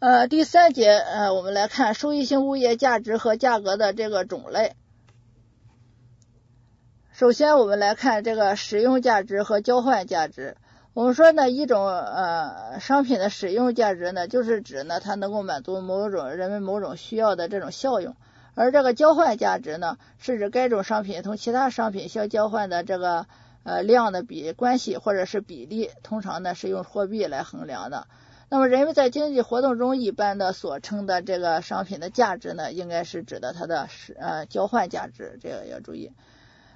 呃，第三节呃，我们来看收益性物业价值和价格的这个种类。首先，我们来看这个使用价值和交换价值。我们说呢，一种呃商品的使用价值呢，就是指呢它能够满足某种人们某种需要的这种效用；而这个交换价值呢，是指该种商品同其他商品相交换的这个呃量的比关系或者是比例，通常呢是用货币来衡量的。那么人们在经济活动中一般的所称的这个商品的价值呢，应该是指的它的使呃交换价值，这个要注意。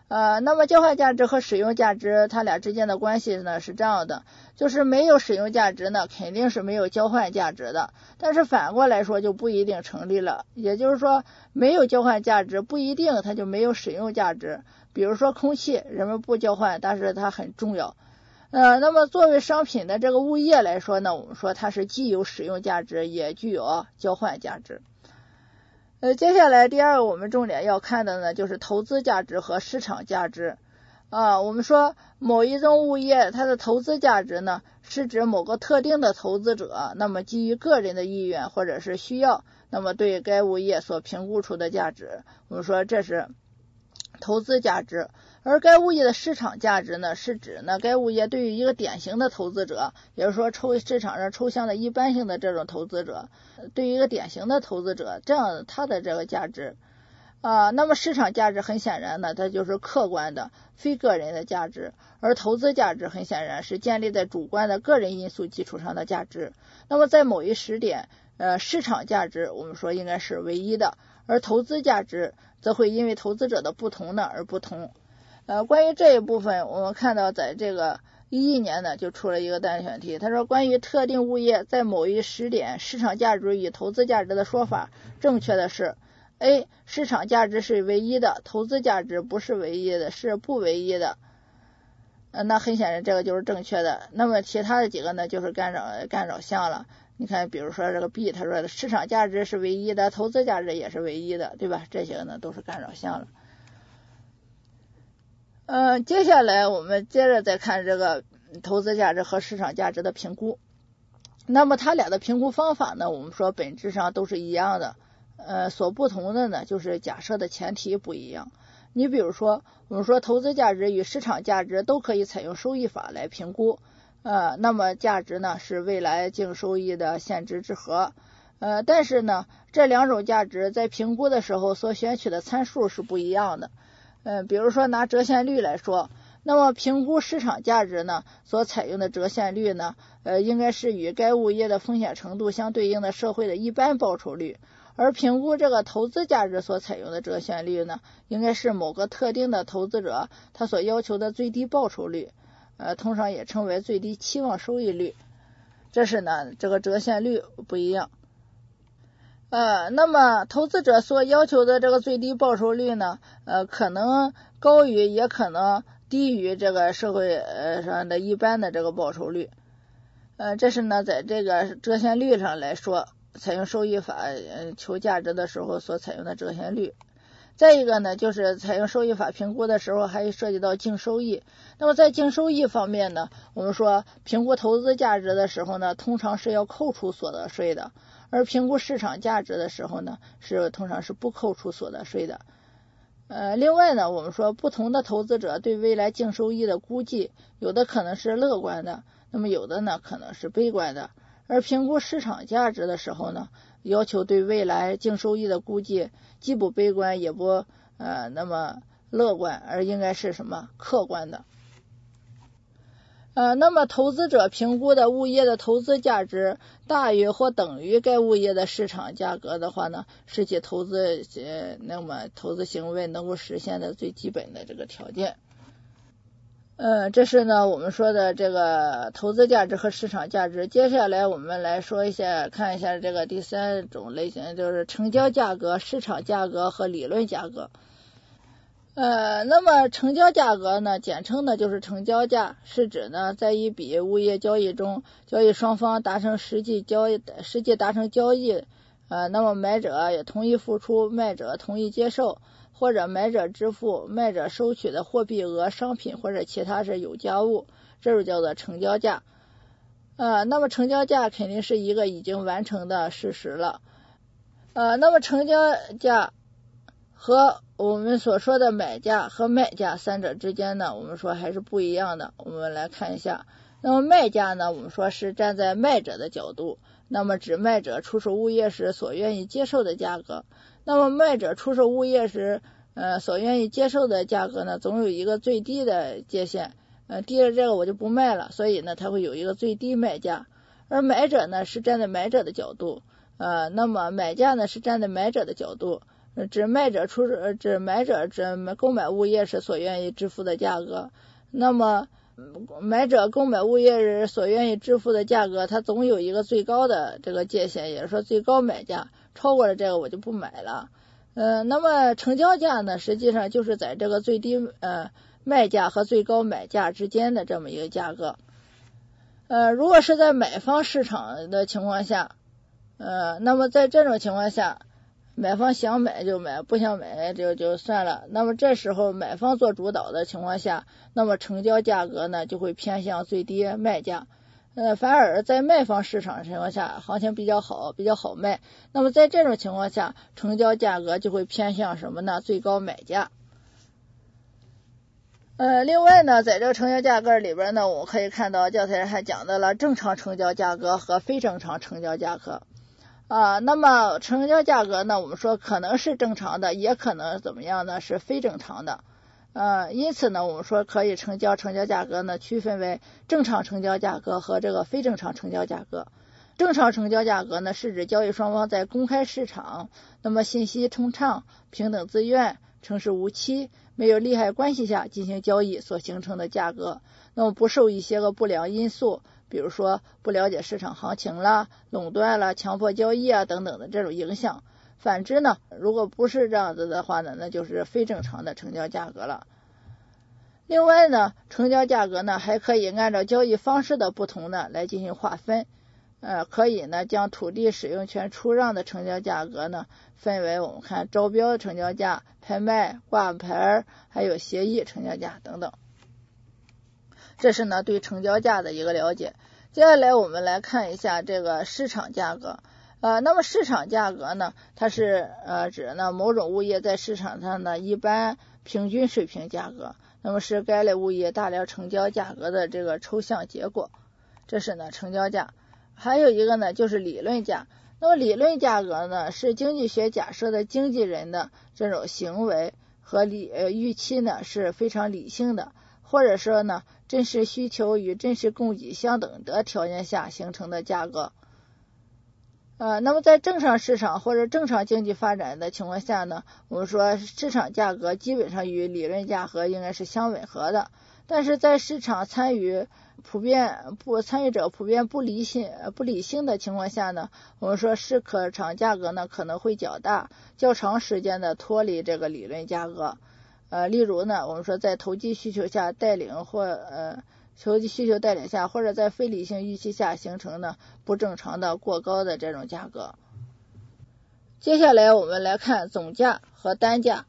呃，那么交换价值和使用价值，它俩之间的关系呢是这样的，就是没有使用价值呢，肯定是没有交换价值的。但是反过来说就不一定成立了，也就是说，没有交换价值不一定它就没有使用价值。比如说空气，人们不交换，但是它很重要。呃，那么作为商品的这个物业来说呢，我们说它是既有使用价值，也具有交换价值。呃，接下来第二个我们重点要看的呢，就是投资价值和市场价值啊。我们说某一种物业它的投资价值呢，是指某个特定的投资者，那么基于个人的意愿或者是需要，那么对该物业所评估出的价值。我们说这是投资价值。而该物业的市场价值呢，是指呢该物业对于一个典型的投资者，也就是说抽市场上抽象的一般性的这种投资者，对于一个典型的投资者，这样它的这个价值啊，那么市场价值很显然呢，它就是客观的非个人的价值，而投资价值很显然是建立在主观的个人因素基础上的价值。那么在某一时点，呃，市场价值我们说应该是唯一的，而投资价值则会因为投资者的不同呢而不同。呃，关于这一部分，我们看到在这个一一年呢，就出了一个单选题。他说，关于特定物业在某一时点市场价值与投资价值的说法，正确的是 A，市场价值是唯一的，投资价值不是唯一的，是不唯一的。呃，那很显然这个就是正确的。那么其他的几个呢，就是干扰干扰项了。你看，比如说这个 B，他说的市场价值是唯一的，投资价值也是唯一的，对吧？这些呢都是干扰项了。嗯，接下来我们接着再看这个投资价值和市场价值的评估。那么它俩的评估方法呢，我们说本质上都是一样的。呃，所不同的呢，就是假设的前提不一样。你比如说，我们说投资价值与市场价值都可以采用收益法来评估。呃，那么价值呢是未来净收益的现值之和。呃，但是呢，这两种价值在评估的时候所选取的参数是不一样的。嗯，比如说拿折现率来说，那么评估市场价值呢，所采用的折现率呢，呃，应该是与该物业的风险程度相对应的社会的一般报酬率；而评估这个投资价值所采用的折现率呢，应该是某个特定的投资者他所要求的最低报酬率，呃，通常也称为最低期望收益率。这是呢，这个折现率不一样。呃，那么投资者所要求的这个最低报酬率呢，呃，可能高于，也可能低于这个社会呃上的一般的这个报酬率。呃，这是呢，在这个折现率上来说，采用收益法求价值的时候所采用的折现率。再一个呢，就是采用收益法评估的时候，还涉及到净收益。那么在净收益方面呢，我们说评估投资价值的时候呢，通常是要扣除所得税的。而评估市场价值的时候呢，是通常是不扣除所得税的。呃，另外呢，我们说不同的投资者对未来净收益的估计，有的可能是乐观的，那么有的呢可能是悲观的。而评估市场价值的时候呢，要求对未来净收益的估计既不悲观也不呃那么乐观，而应该是什么客观的。呃，那么投资者评估的物业的投资价值大于或等于该物业的市场价格的话呢，是其投资呃那么投资行为能够实现的最基本的这个条件。呃，这是呢我们说的这个投资价值和市场价值。接下来我们来说一下，看一下这个第三种类型，就是成交价格、市场价格和理论价格。呃，那么成交价格呢，简称呢就是成交价，是指呢在一笔物业交易中，交易双方达成实际交易，实际达成交易，呃，那么买者也同意付出，卖者同意接受，或者买者支付，卖者收取的货币额、商品或者其他是有价物，这就叫做成交价。呃，那么成交价肯定是一个已经完成的事实了。呃，那么成交价和我们所说的买价和卖价三者之间呢，我们说还是不一样的。我们来看一下，那么卖价呢，我们说是站在卖者的角度，那么指卖者出售物业时所愿意接受的价格。那么卖者出售物业时，呃，所愿意接受的价格呢，总有一个最低的界限，呃，低了这个我就不卖了，所以呢，它会有一个最低卖价。而买者呢，是站在买者的角度，呃，那么买价呢，是站在买者的角度。指卖者出指买者指购买物业时所愿意支付的价格，那么买者购买物业时所愿意支付的价格，它总有一个最高的这个界限，也就是说最高买价，超过了这个我就不买了。呃，那么成交价呢，实际上就是在这个最低呃卖价和最高买价之间的这么一个价格。呃，如果是在买方市场的情况下，呃，那么在这种情况下。买方想买就买，不想买就就算了。那么这时候买方做主导的情况下，那么成交价格呢就会偏向最低卖价。呃，反而在卖方市场情况下，行情比较好，比较好卖。那么在这种情况下，成交价格就会偏向什么呢？最高买价。呃，另外呢，在这个成交价格里边呢，我们可以看到教材上还讲到了正常成交价格和非正常成交价格。啊，那么成交价格呢？我们说可能是正常的，也可能怎么样呢？是非正常的。呃，因此呢，我们说可以成交成交价格呢，区分为正常成交价格和这个非正常成交价格。正常成交价格呢，是指交易双方在公开市场，那么信息通畅、平等自愿、诚实无欺、没有利害关系下进行交易所形成的价格，那么不受一些个不良因素。比如说不了解市场行情啦、垄断啦、强迫交易啊等等的这种影响。反之呢，如果不是这样子的话呢，那就是非正常的成交价格了。另外呢，成交价格呢还可以按照交易方式的不同呢来进行划分。呃，可以呢将土地使用权出让的成交价格呢分为我们看招标成交价、拍卖、挂牌还有协议成交价等等。这是呢对成交价的一个了解。接下来我们来看一下这个市场价格。呃，那么市场价格呢，它是呃指呢某种物业在市场上的一般平均水平价格，那么是该类物业大量成交价格的这个抽象结果。这是呢成交价。还有一个呢就是理论价。那么理论价格呢是经济学假设的经纪人的这种行为和理呃预期呢是非常理性的。或者说呢，真实需求与真实供给相等的条件下形成的价格。呃，那么在正常市场或者正常经济发展的情况下呢，我们说市场价格基本上与理论价格应该是相吻合的。但是在市场参与普遍不参与者普遍不理性不理性的情况下呢，我们说市可场价格呢可能会较大，较长时间的脱离这个理论价格。呃，例如呢，我们说在投机需求下带领或呃投机需求带领下，或者在非理性预期下形成的不正常的过高的这种价格。接下来我们来看总价和单价。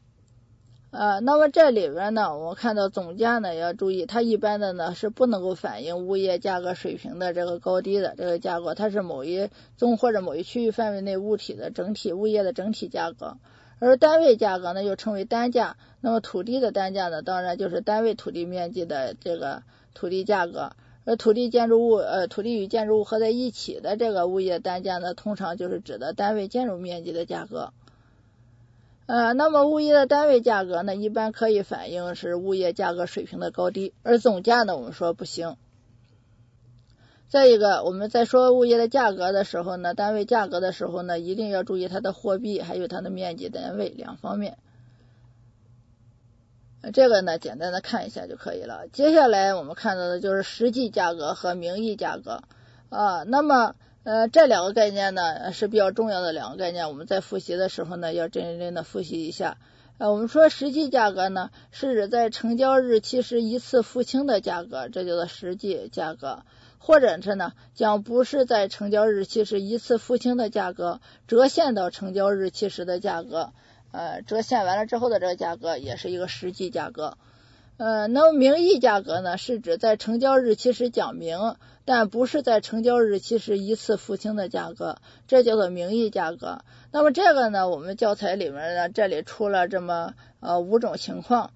呃，那么这里边呢，我们看到总价呢要注意，它一般的呢是不能够反映物业价格水平的这个高低的这个价格，它是某一宗或者某一区域范围内物体的整体物业的整体价格。而单位价格呢，又称为单价。那么土地的单价呢，当然就是单位土地面积的这个土地价格。而土地建筑物呃，土地与建筑物合在一起的这个物业单价呢，通常就是指的单位建筑面积的价格。呃，那么物业的单位价格呢，一般可以反映是物业价格水平的高低。而总价呢，我们说不行。再一个，我们在说物业的价格的时候呢，单位价格的时候呢，一定要注意它的货币还有它的面积单位两方面。这个呢，简单的看一下就可以了。接下来我们看到的就是实际价格和名义价格啊。那么呃，这两个概念呢是比较重要的两个概念，我们在复习的时候呢，要认真的复习一下。呃，我们说实际价格呢，是指在成交日期时一次付清的价格，这叫做实际价格。或者是呢，将不是在成交日期时一次付清的价格折现到成交日期时的价格，呃，折现完了之后的这个价格也是一个实际价格。呃，那么名义价格呢，是指在成交日期时讲明，但不是在成交日期时一次付清的价格，这叫做名义价格。那么这个呢，我们教材里面呢，这里出了这么呃五种情况，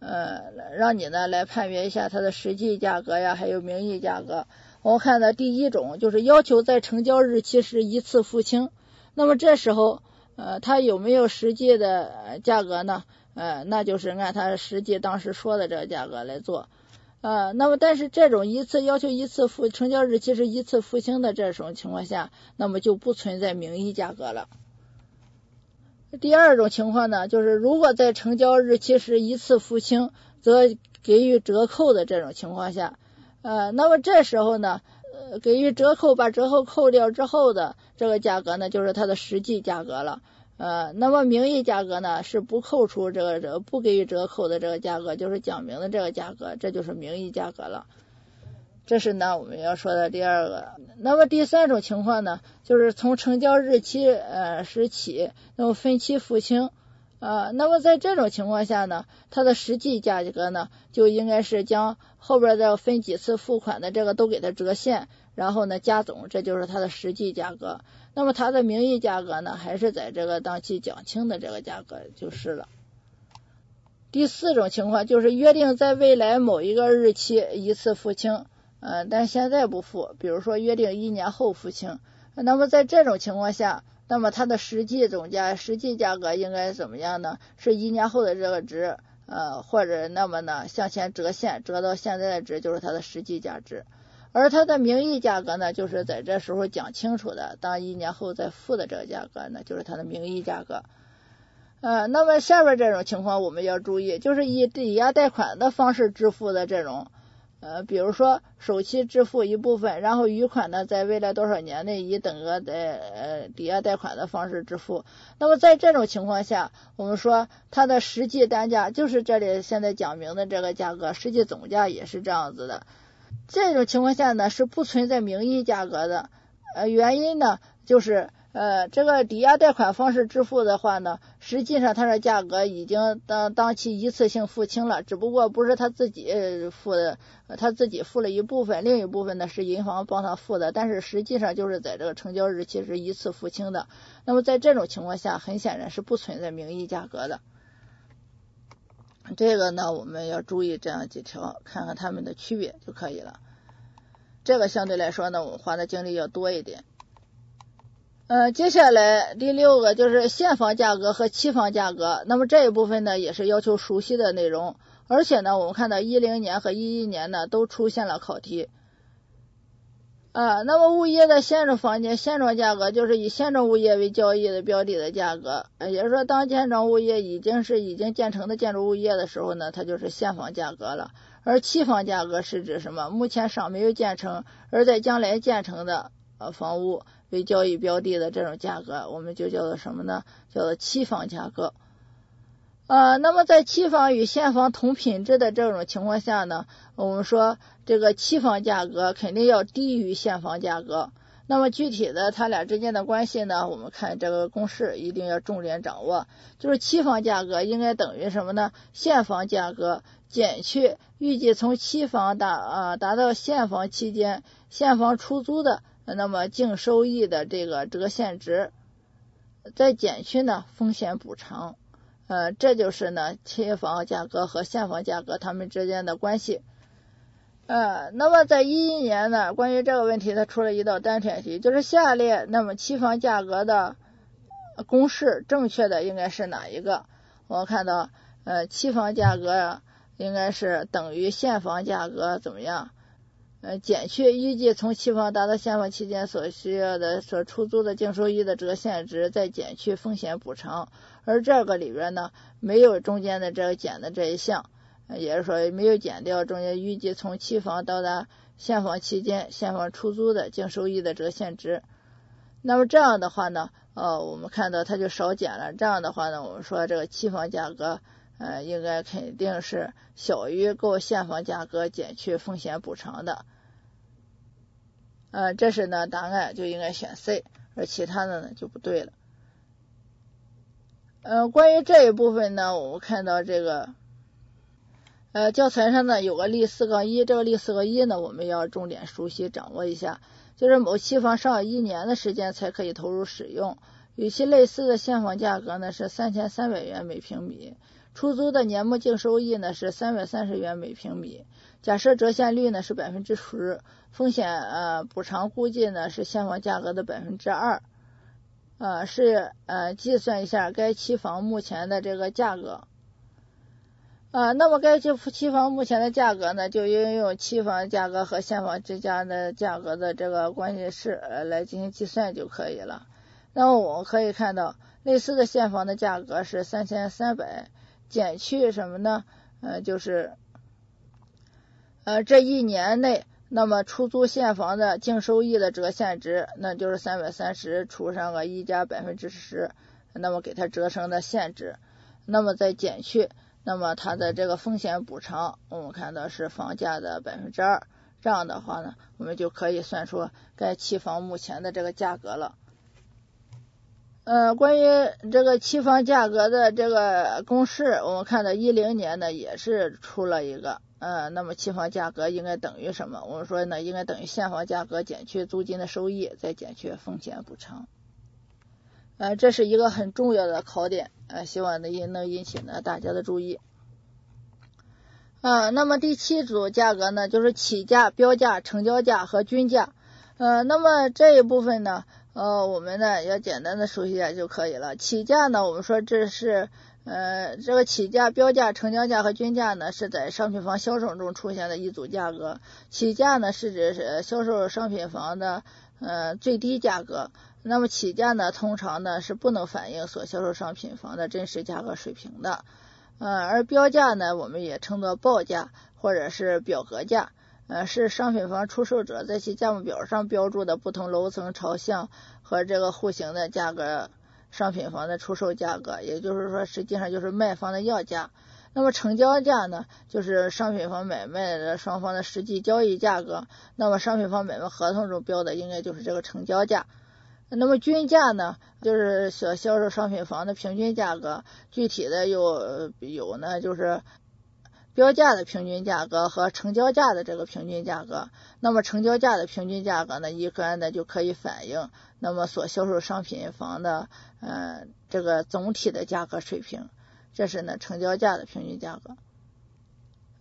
呃，让你呢来判别一下它的实际价格呀，还有名义价格。我们看的第一种就是要求在成交日期时一次付清，那么这时候呃，它有没有实际的价格呢？呃，那就是按他实际当时说的这个价格来做，呃，那么但是这种一次要求一次付成交日期是一次付清的这种情况下，那么就不存在名义价格了。第二种情况呢，就是如果在成交日期是一次付清，则给予折扣的这种情况下，呃，那么这时候呢，呃，给予折扣把折扣扣掉之后的这个价格呢，就是它的实际价格了。呃，那么名义价格呢是不扣除这个这不给予折扣的这个价格，就是讲明的这个价格，这就是名义价格了。这是呢我们要说的第二个。那么第三种情况呢，就是从成交日期呃时起，那么分期付清啊。那么在这种情况下呢，它的实际价格呢就应该是将后边的分几次付款的这个都给它折现，然后呢加总，这就是它的实际价格。那么它的名义价格呢，还是在这个当期讲清的这个价格就是了。第四种情况就是约定在未来某一个日期一次付清，嗯，但现在不付，比如说约定一年后付清。那么在这种情况下，那么它的实际总价、实际价格应该怎么样呢？是一年后的这个值，呃，或者那么呢向前折现，折到现在的值就是它的实际价值。而它的名义价格呢，就是在这时候讲清楚的，当一年后再付的这个价格呢，就是它的名义价格。呃，那么下边这种情况我们要注意，就是以抵押贷款的方式支付的这种，呃，比如说首期支付一部分，然后余款呢在未来多少年内以等额的呃抵押贷款的方式支付。那么在这种情况下，我们说它的实际单价就是这里现在讲明的这个价格，实际总价也是这样子的。这种情况下呢是不存在名义价格的，呃，原因呢就是呃这个抵押贷款方式支付的话呢，实际上它的价格已经当当期一次性付清了，只不过不是他自己付的，他自己付了一部分，另一部分呢是银行帮他付的，但是实际上就是在这个成交日期是一次付清的。那么在这种情况下，很显然是不存在名义价格的。这个呢，我们要注意这样几条，看看它们的区别就可以了。这个相对来说呢，我们花的精力要多一点。呃，接下来第六个就是现房价格和期房价格。那么这一部分呢，也是要求熟悉的内容，而且呢，我们看到一零年和一一年呢，都出现了考题。啊，那么物业的现状房间现状价格就是以现状物业为交易的标的的价格，也就是说，当现状物业已经是已经建成的建筑物业的时候呢，它就是现房价格了。而期房价格是指什么？目前尚没有建成，而在将来建成的呃房屋为交易标的的这种价格，我们就叫做什么呢？叫做期房价格。呃，那么在期房与现房同品质的这种情况下呢，我们说这个期房价格肯定要低于现房价格。那么具体的它俩之间的关系呢，我们看这个公式一定要重点掌握，就是期房价格应该等于什么呢？现房价格减去预计从期房达啊达到现房期间现房出租的那么净收益的这个折现值，再减去呢风险补偿。呃，这就是呢，期房价格和现房价格它们之间的关系。呃，那么在一一年呢，关于这个问题，它出了一道单选题，就是下列那么期房价格的公式正确的应该是哪一个？我看到呃，期房价格应该是等于现房价格怎么样？呃，减去预计从期房达到现房期间所需要的所出租的净收益的折现值，再减去风险补偿。而这个里边呢，没有中间的这个减的这一项，也就是说没有减掉中间预计从期房到达现房期间现房出租的净收益的折现值。那么这样的话呢，呃，我们看到它就少减了。这样的话呢，我们说这个期房价格。呃，应该肯定是小于购现房价格减去风险补偿的，呃，这是呢答案就应该选 C，而其他的呢就不对了。呃，关于这一部分呢，我们看到这个，呃，教材上呢有个例四杠一，这个例四杠一呢，我们要重点熟悉掌握一下。就是某期房上一年的时间才可以投入使用，与其类似的现房价格呢是三千三百元每平米，出租的年末净收益呢是三百三十元每平米。假设折现率呢是百分之十，风险呃补偿估计呢是现房价格的百分之二，呃是呃计算一下该期房目前的这个价格。啊，那么该期期房目前的价格呢，就应用期房价格和现房之间的价格的这个关系式来进行计算就可以了。那么我们可以看到，类似的现房的价格是三千三百，减去什么呢？呃，就是呃这一年内，那么出租现房的净收益的折现值，那就是三百三十除上个一加百分之十，那么给它折成的现值，那么再减去。那么它的这个风险补偿，我们看到是房价的百分之二，这样的话呢，我们就可以算出该期房目前的这个价格了。呃，关于这个期房价格的这个公式，我们看到一零年呢也是出了一个，呃，那么期房价格应该等于什么？我们说呢，应该等于现房价格减去租金的收益，再减去风险补偿。呃，这是一个很重要的考点，呃，希望呢引能引起呢大家的注意。啊，那么第七组价格呢，就是起价、标价、成交价和均价。呃，那么这一部分呢，呃，我们呢要简单的熟悉一下就可以了。起价呢，我们说这是呃这个起价、标价、成交价和均价呢，是在商品房销售中出现的一组价格。起价呢是指是销售商品房的呃最低价格。那么起价呢，通常呢是不能反映所销售商品房的真实价格水平的，呃，而标价呢，我们也称作报价或者是表格价，呃，是商品房出售者在其价目表上标注的不同楼层、朝向和这个户型的价格，商品房的出售价格，也就是说，实际上就是卖方的要价。那么成交价呢，就是商品房买卖的双方的实际交易价格，那么商品房买卖合同中标的应该就是这个成交价。那么均价呢，就是所销售商品房的平均价格，具体的有有呢，就是标价的平均价格和成交价的这个平均价格。那么成交价的平均价格呢，一般呢就可以反映那么所销售商品房的呃这个总体的价格水平。这是呢成交价的平均价格。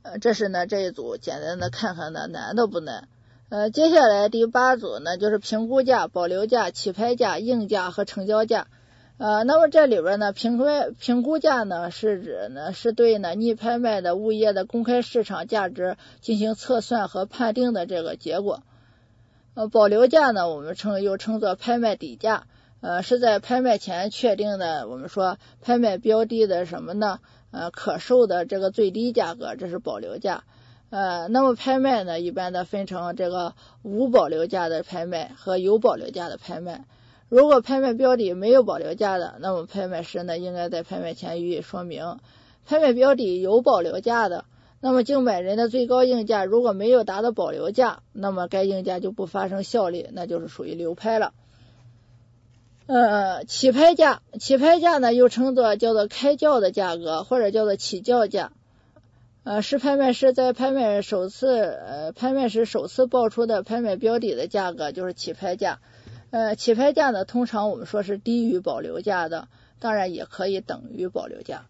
呃，这是呢这一组简单的看看呢难的不难。呃，接下来第八组呢，就是评估价、保留价、起拍价、应价和成交价。呃，那么这里边呢，评估评估价呢，是指呢，是对呢逆拍卖的物业的公开市场价值进行测算和判定的这个结果。呃，保留价呢，我们称又称作拍卖底价，呃，是在拍卖前确定的，我们说拍卖标的的什么呢？呃，可售的这个最低价格，这是保留价。呃，那么拍卖呢，一般的分成这个无保留价的拍卖和有保留价的拍卖。如果拍卖标的没有保留价的，那么拍卖师呢，应该在拍卖前予以说明。拍卖标的有保留价的，那么竞买人的最高应价如果没有达到保留价，那么该应价就不发生效力，那就是属于流拍了。呃，起拍价，起拍价呢，又称作叫做开叫的价格，或者叫做起叫价。呃，是拍卖师在拍卖首次呃拍卖时首次报出的拍卖标的的价格，就是起拍价。呃，起拍价呢，通常我们说是低于保留价的，当然也可以等于保留价。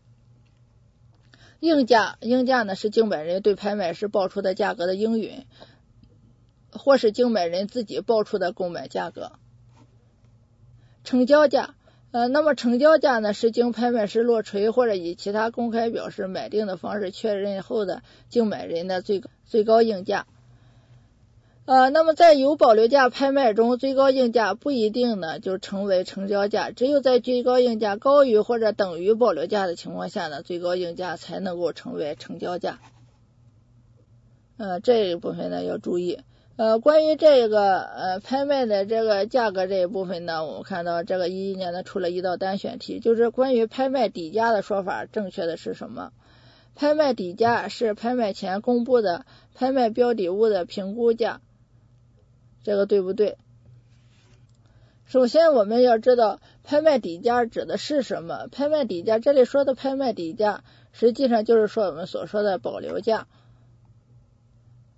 应价，应价呢是竞买人对拍卖师报出的价格的应允，或是竞买人自己报出的购买价格。成交价。呃，那么成交价呢，是经拍卖师落锤或者以其他公开表示买定的方式确认后的竞买人的最最高应价。呃，那么在有保留价拍卖中，最高应价不一定呢就成为成交价，只有在最高应价高于或者等于保留价的情况下呢，最高应价才能够成为成交价。呃，这一部分呢要注意。呃，关于这个呃拍卖的这个价格这一部分呢，我们看到这个一一年呢出了一道单选题，就是关于拍卖底价的说法，正确的是什么？拍卖底价是拍卖前公布的拍卖标的物的评估价，这个对不对？首先我们要知道拍卖底价指的是什么？拍卖底价这里说的拍卖底价实际上就是说我们所说的保留价。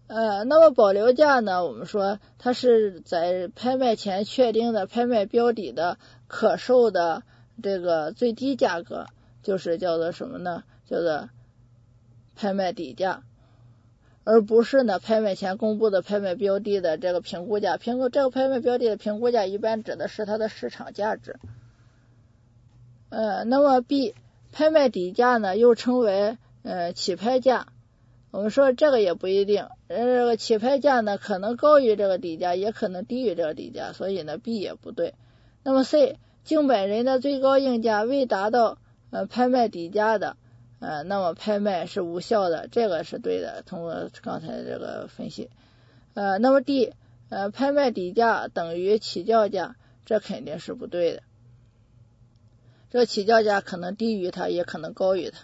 呃，那么保留价呢，我们说它是在拍卖前确定的拍卖标的的可售的这个最低价格，就是叫做什么呢？叫做拍卖底价。而不是呢，拍卖前公布的拍卖标的的这个评估价，评估这个拍卖标的的评估价一般指的是它的市场价值。呃，那么 B 拍卖底价呢，又称为呃起拍价。我们说这个也不一定，呃，这个起拍价呢，可能高于这个底价，也可能低于这个底价，所以呢 B 也不对。那么 C 竞买人的最高应价未达到呃拍卖底价的。呃，那么拍卖是无效的，这个是对的。通过刚才这个分析，呃，那么 D，呃，拍卖底价等于起叫价，这肯定是不对的。这起叫价可能低于它，也可能高于它。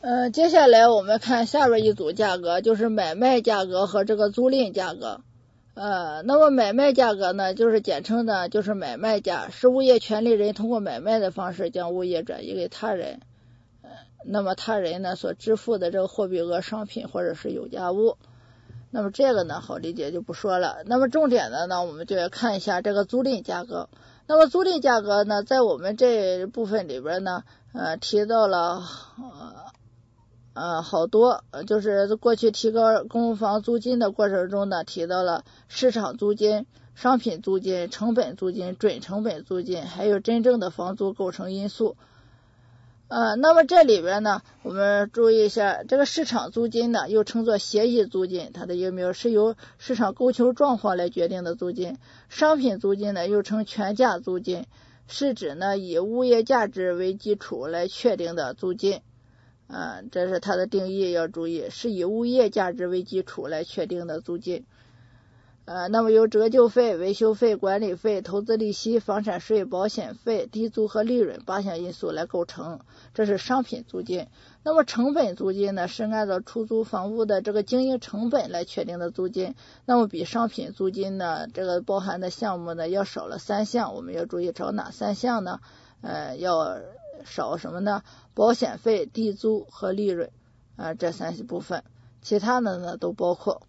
嗯，接下来我们看下边一组价格，就是买卖价格和这个租赁价格。呃，那么买卖价格呢，就是简称的，就是买卖价，是物业权利人通过买卖的方式将物业转移给他人。那么他人呢所支付的这个货币额、商品或者是有价物，那么这个呢好理解就不说了。那么重点的呢，我们就要看一下这个租赁价格。那么租赁价格呢，在我们这部分里边呢，呃，提到了呃呃好多，就是过去提高公房租金的过程中呢，提到了市场租金、商品租金、成本租金、准成本租金，还有真正的房租构成因素。呃，那么这里边呢，我们注意一下，这个市场租金呢，又称作协议租金，它的有没有是由市场供求状况来决定的租金。商品租金呢，又称全价租金，是指呢以物业价值为基础来确定的租金。呃，这是它的定义，要注意，是以物业价值为基础来确定的租金。呃，那么由折旧费、维修费、管理费、投资利息、房产税、保险费、低租和利润八项因素来构成，这是商品租金。那么成本租金呢，是按照出租房屋的这个经营成本来确定的租金。那么比商品租金呢，这个包含的项目呢要少了三项，我们要注意找哪三项呢？呃，要少什么呢？保险费、地租和利润啊，这三部分，其他的呢都包括。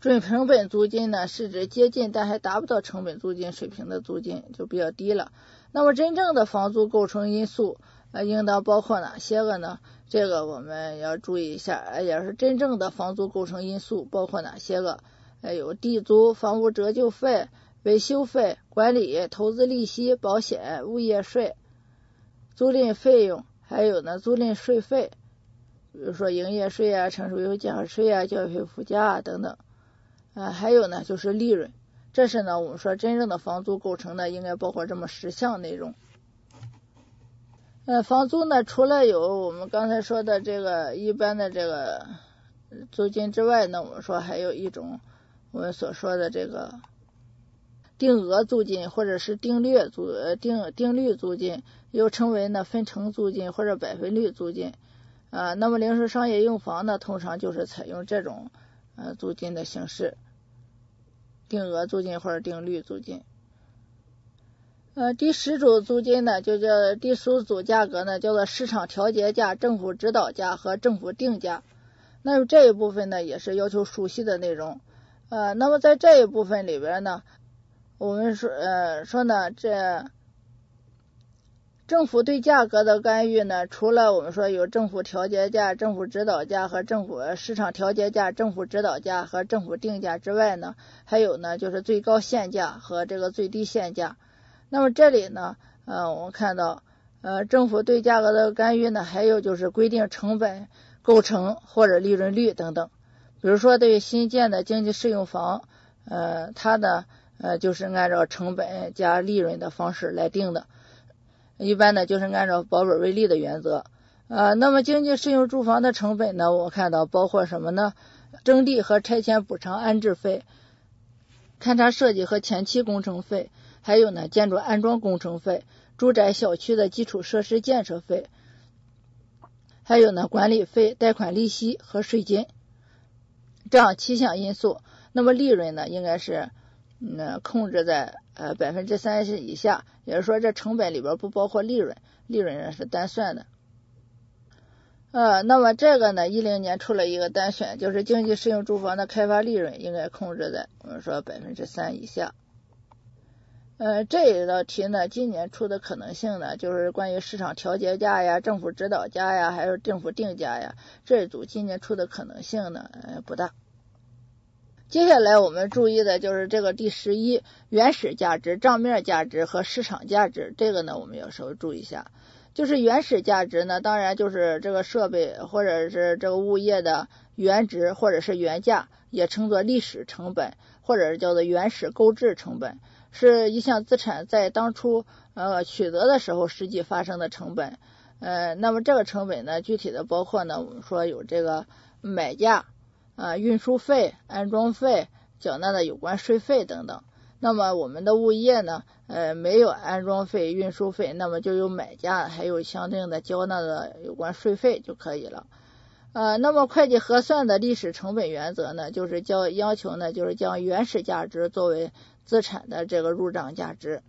准成本租金呢，是指接近但还达不到成本租金水平的租金，就比较低了。那么真正的房租构成因素，呃，应当包括哪些个呢？这个我们要注意一下，也是真正的房租构成因素包括哪些个？呃，有地租、房屋折旧费、维修费、管理、投资利息、保险、物业税、租赁费用，还有呢租赁税费，比如说营业税啊、城市维护建设税啊、教育费附加啊等等。啊，还有呢，就是利润，这是呢，我们说真正的房租构成呢，应该包括这么十项内容。呃，房租呢，除了有我们刚才说的这个一般的这个租金之外呢，我们说还有一种我们所说的这个定额租金或者是定率租呃定定率租金，又称为呢分成租金或者百分率租金。啊，那么零售商业用房呢，通常就是采用这种。呃，租金的形式，定额租金或者定率租金。呃，第十组租金呢，就叫第十组价格呢，叫做市场调节价、政府指导价和政府定价。那么这一部分呢，也是要求熟悉的内容。呃，那么在这一部分里边呢，我们说呃说呢这。政府对价格的干预呢，除了我们说有政府调节价、政府指导价和政府市场调节价、政府指导价和政府定价之外呢，还有呢就是最高限价和这个最低限价。那么这里呢，呃，我们看到，呃，政府对价格的干预呢，还有就是规定成本构成或者利润率等等。比如说对新建的经济适用房，呃，它的呃就是按照成本加利润的方式来定的。一般呢，就是按照保本为利的原则，呃，那么经济适用住房的成本呢，我看到包括什么呢？征地和拆迁补偿安置费、勘察设计和前期工程费，还有呢建筑安装工程费、住宅小区的基础设施建设费，还有呢管理费、贷款利息和税金，这样七项因素。那么利润呢，应该是嗯控制在。呃，百分之三十以下，也就是说，这成本里边不包括利润，利润呢是单算的。呃，那么这个呢，一零年出了一个单选，就是经济适用住房的开发利润应该控制在我们说百分之三以下。呃，这一道题呢，今年出的可能性呢，就是关于市场调节价呀、政府指导价呀，还有政府定价呀，这一组今年出的可能性呢，呃，不大。接下来我们注意的就是这个第十一，原始价值、账面价值和市场价值，这个呢，我们要稍微注意一下。就是原始价值呢，当然就是这个设备或者是这个物业的原值或者是原价，也称作历史成本，或者是叫做原始购置成本，是一项资产在当初呃取得的时候实际发生的成本。呃，那么这个成本呢，具体的包括呢，我们说有这个买价啊、运输费、安装费、缴纳的有关税费等等。那么我们的物业呢，呃，没有安装费、运输费，那么就有买家还有相应的交纳的有关税费就可以了。呃，那么会计核算的历史成本原则呢，就是叫要求呢，就是将原始价值作为资产的这个入账价值。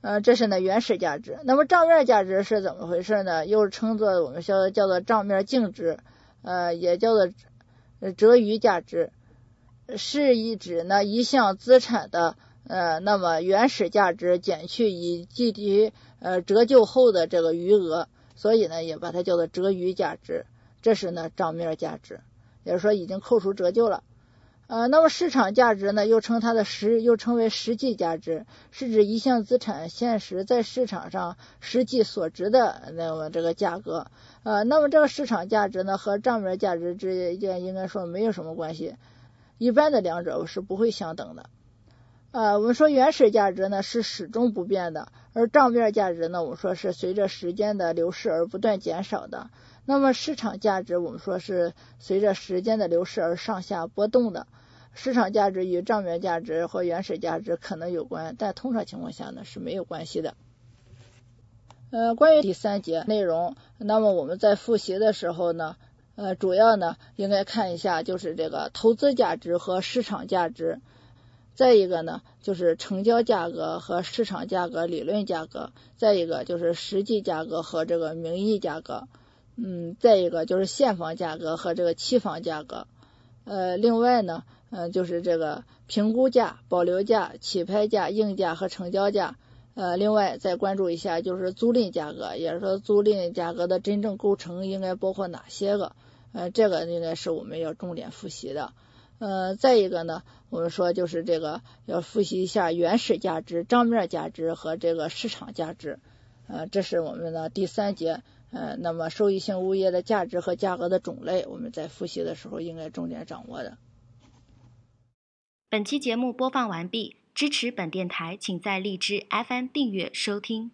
呃，这是呢原始价值。那么账面价值是怎么回事呢？又称作我们叫叫做账面净值，呃，也叫做折余价值。是一指呢一项资产的呃那么原始价值减去已计提呃折旧后的这个余额，所以呢也把它叫做折余价值，这是呢账面价值，也就是说已经扣除折旧了。呃，那么市场价值呢又称它的实又称为实际价值，是指一项资产现实在市场上实际所值的那么这个价格。呃，那么这个市场价值呢和账面价值之间应该说没有什么关系。一般的两者是不会相等的，呃，我们说原始价值呢是始终不变的，而账面价值呢，我们说是随着时间的流逝而不断减少的。那么市场价值我们说是随着时间的流逝而上下波动的。市场价值与账面价值和原始价值可能有关，但通常情况下呢是没有关系的。呃，关于第三节内容，那么我们在复习的时候呢。呃，主要呢应该看一下，就是这个投资价值和市场价值，再一个呢就是成交价格和市场价格理论价格，再一个就是实际价格和这个名义价格，嗯，再一个就是现房价格和这个期房价格，呃，另外呢，嗯，就是这个评估价、保留价、起拍价、应价和成交价，呃，另外再关注一下就是租赁价格，也是说租赁价格的真正构成应该包括哪些个。呃，这个应该是我们要重点复习的。呃，再一个呢，我们说就是这个要复习一下原始价值、账面价值和这个市场价值。呃，这是我们的第三节。呃，那么收益性物业的价值和价格的种类，我们在复习的时候应该重点掌握的。本期节目播放完毕，支持本电台，请在荔枝 FM 订阅收听。